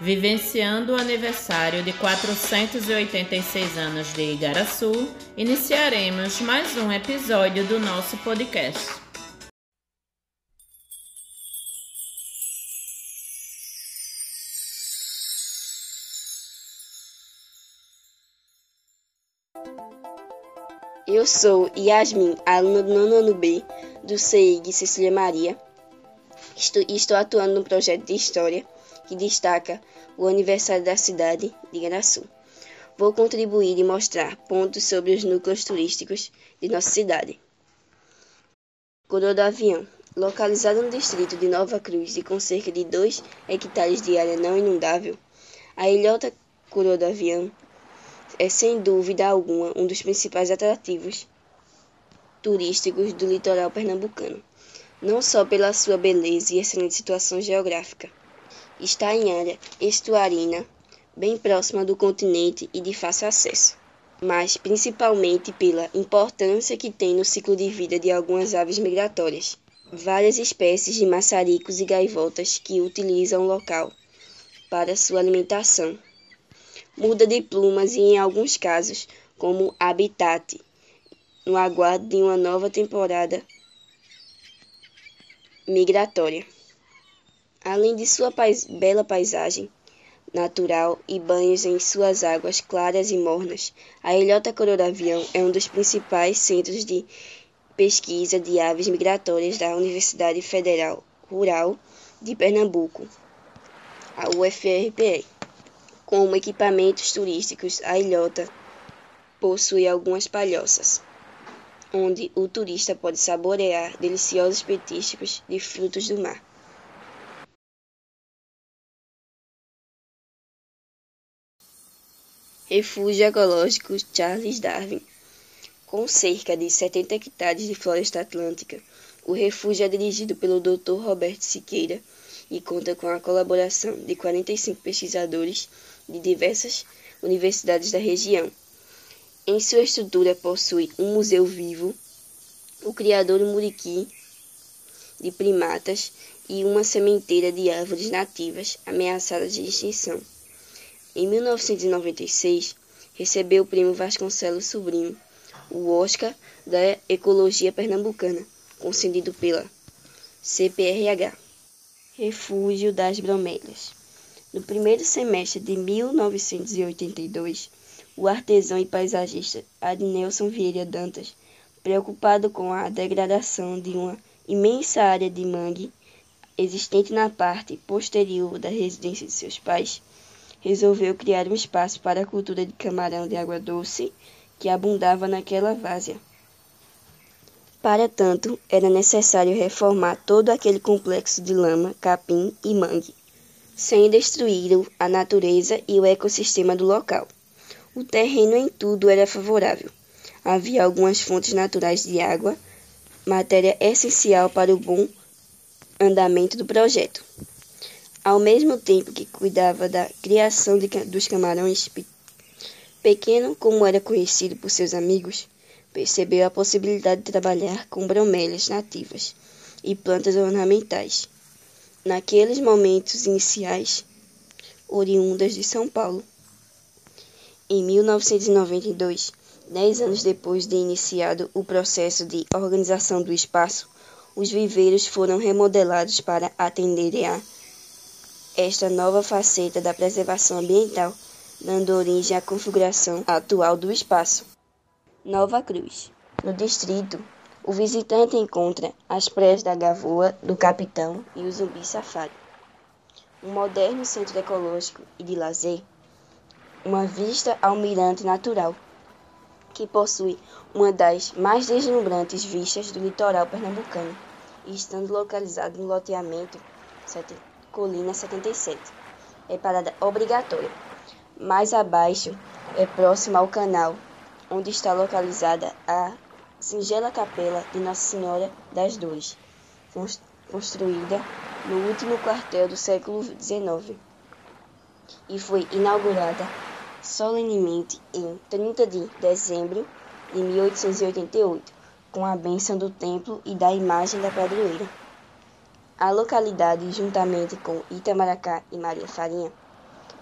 Vivenciando o aniversário de 486 anos de Igaraçu, iniciaremos mais um episódio do nosso podcast. Eu sou Yasmin, aluna do nono B do CEIG Cecília Maria, e estou atuando no projeto de História que destaca o aniversário da cidade de Igaraçu. Vou contribuir e mostrar pontos sobre os núcleos turísticos de nossa cidade. Coroa do Avião, localizado no distrito de Nova Cruz e com cerca de 2 hectares de área não inundável, a ilhota Coroa do Avião é sem dúvida alguma um dos principais atrativos turísticos do litoral pernambucano, não só pela sua beleza e excelente situação geográfica, Está em área estuarina, bem próxima do continente e de fácil acesso, mas principalmente pela importância que tem no ciclo de vida de algumas aves migratórias. Várias espécies de maçaricos e gaivotas que utilizam o local para sua alimentação. Muda de plumas e, em alguns casos, como habitat, no aguardo de uma nova temporada migratória. Além de sua pais bela paisagem natural e banhos em suas águas claras e mornas, a Ilhota Coroavião é um dos principais centros de pesquisa de aves migratórias da Universidade Federal Rural de Pernambuco, a UFRPE. Como equipamentos turísticos, a ilhota possui algumas palhoças, onde o turista pode saborear deliciosos petiscos de frutos do mar. Refúgio Ecológico Charles Darwin. Com cerca de 70 hectares de floresta atlântica, o refúgio é dirigido pelo Dr. Roberto Siqueira e conta com a colaboração de 45 pesquisadores de diversas universidades da região. Em sua estrutura possui um museu vivo, o criador muriqui de primatas e uma sementeira de árvores nativas ameaçadas de extinção. Em 1996, recebeu o prêmio Vasconcelos Sobrinho, o Oscar da Ecologia Pernambucana, concedido pela CPRH. Refúgio das Bromélias. No primeiro semestre de 1982, o artesão e paisagista Adnelson Vieira Dantas, preocupado com a degradação de uma imensa área de mangue existente na parte posterior da residência de seus pais, resolveu criar um espaço para a cultura de camarão de água doce que abundava naquela várzea. Para tanto, era necessário reformar todo aquele complexo de lama, capim e mangue, sem destruir a natureza e o ecossistema do local. O terreno em tudo era favorável. Havia algumas fontes naturais de água, matéria essencial para o bom andamento do projeto. Ao mesmo tempo que cuidava da criação de, dos camarões, Pequeno, como era conhecido por seus amigos, percebeu a possibilidade de trabalhar com bromélias nativas e plantas ornamentais, naqueles momentos iniciais oriundas de São Paulo. Em 1992, dez anos depois de iniciado o processo de organização do espaço, os viveiros foram remodelados para atenderem a esta nova faceta da preservação ambiental, dando origem à configuração atual do espaço. Nova Cruz. No distrito, o visitante encontra as praias da Gavoa, do Capitão e o Zumbi Safari. Um moderno centro ecológico e de lazer, uma vista ao mirante natural, que possui uma das mais deslumbrantes vistas do litoral pernambucano, estando localizado no loteamento Colina 77. É parada obrigatória. Mais abaixo é próximo ao canal, onde está localizada a singela capela de Nossa Senhora das Dores, construída no último quartel do século XIX e foi inaugurada solenemente em 30 de dezembro de 1888, com a bênção do templo e da imagem da padroeira. A localidade, juntamente com Itamaracá e Maria Farinha,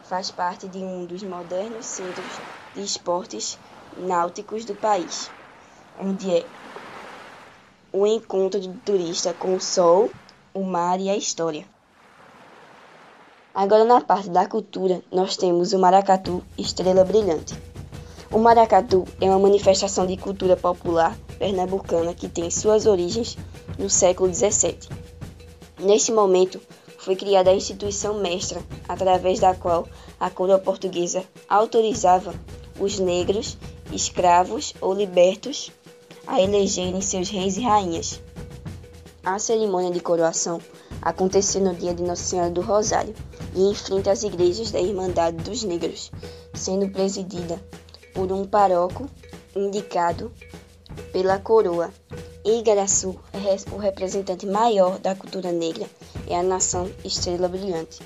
faz parte de um dos modernos centros de esportes náuticos do país, onde é o encontro do turista com o sol, o mar e a história. Agora, na parte da cultura, nós temos o Maracatu Estrela Brilhante. O maracatu é uma manifestação de cultura popular pernambucana que tem suas origens no século XVII. Neste momento, foi criada a instituição mestra, através da qual a coroa portuguesa autorizava os negros, escravos ou libertos a elegerem seus reis e rainhas. A cerimônia de coroação aconteceu no dia de Nossa Senhora do Rosário e em frente às igrejas da Irmandade dos Negros, sendo presidida por um paróquio indicado pela coroa. Igaraçu, o representante maior da cultura negra, é a nação Estrela Brilhante.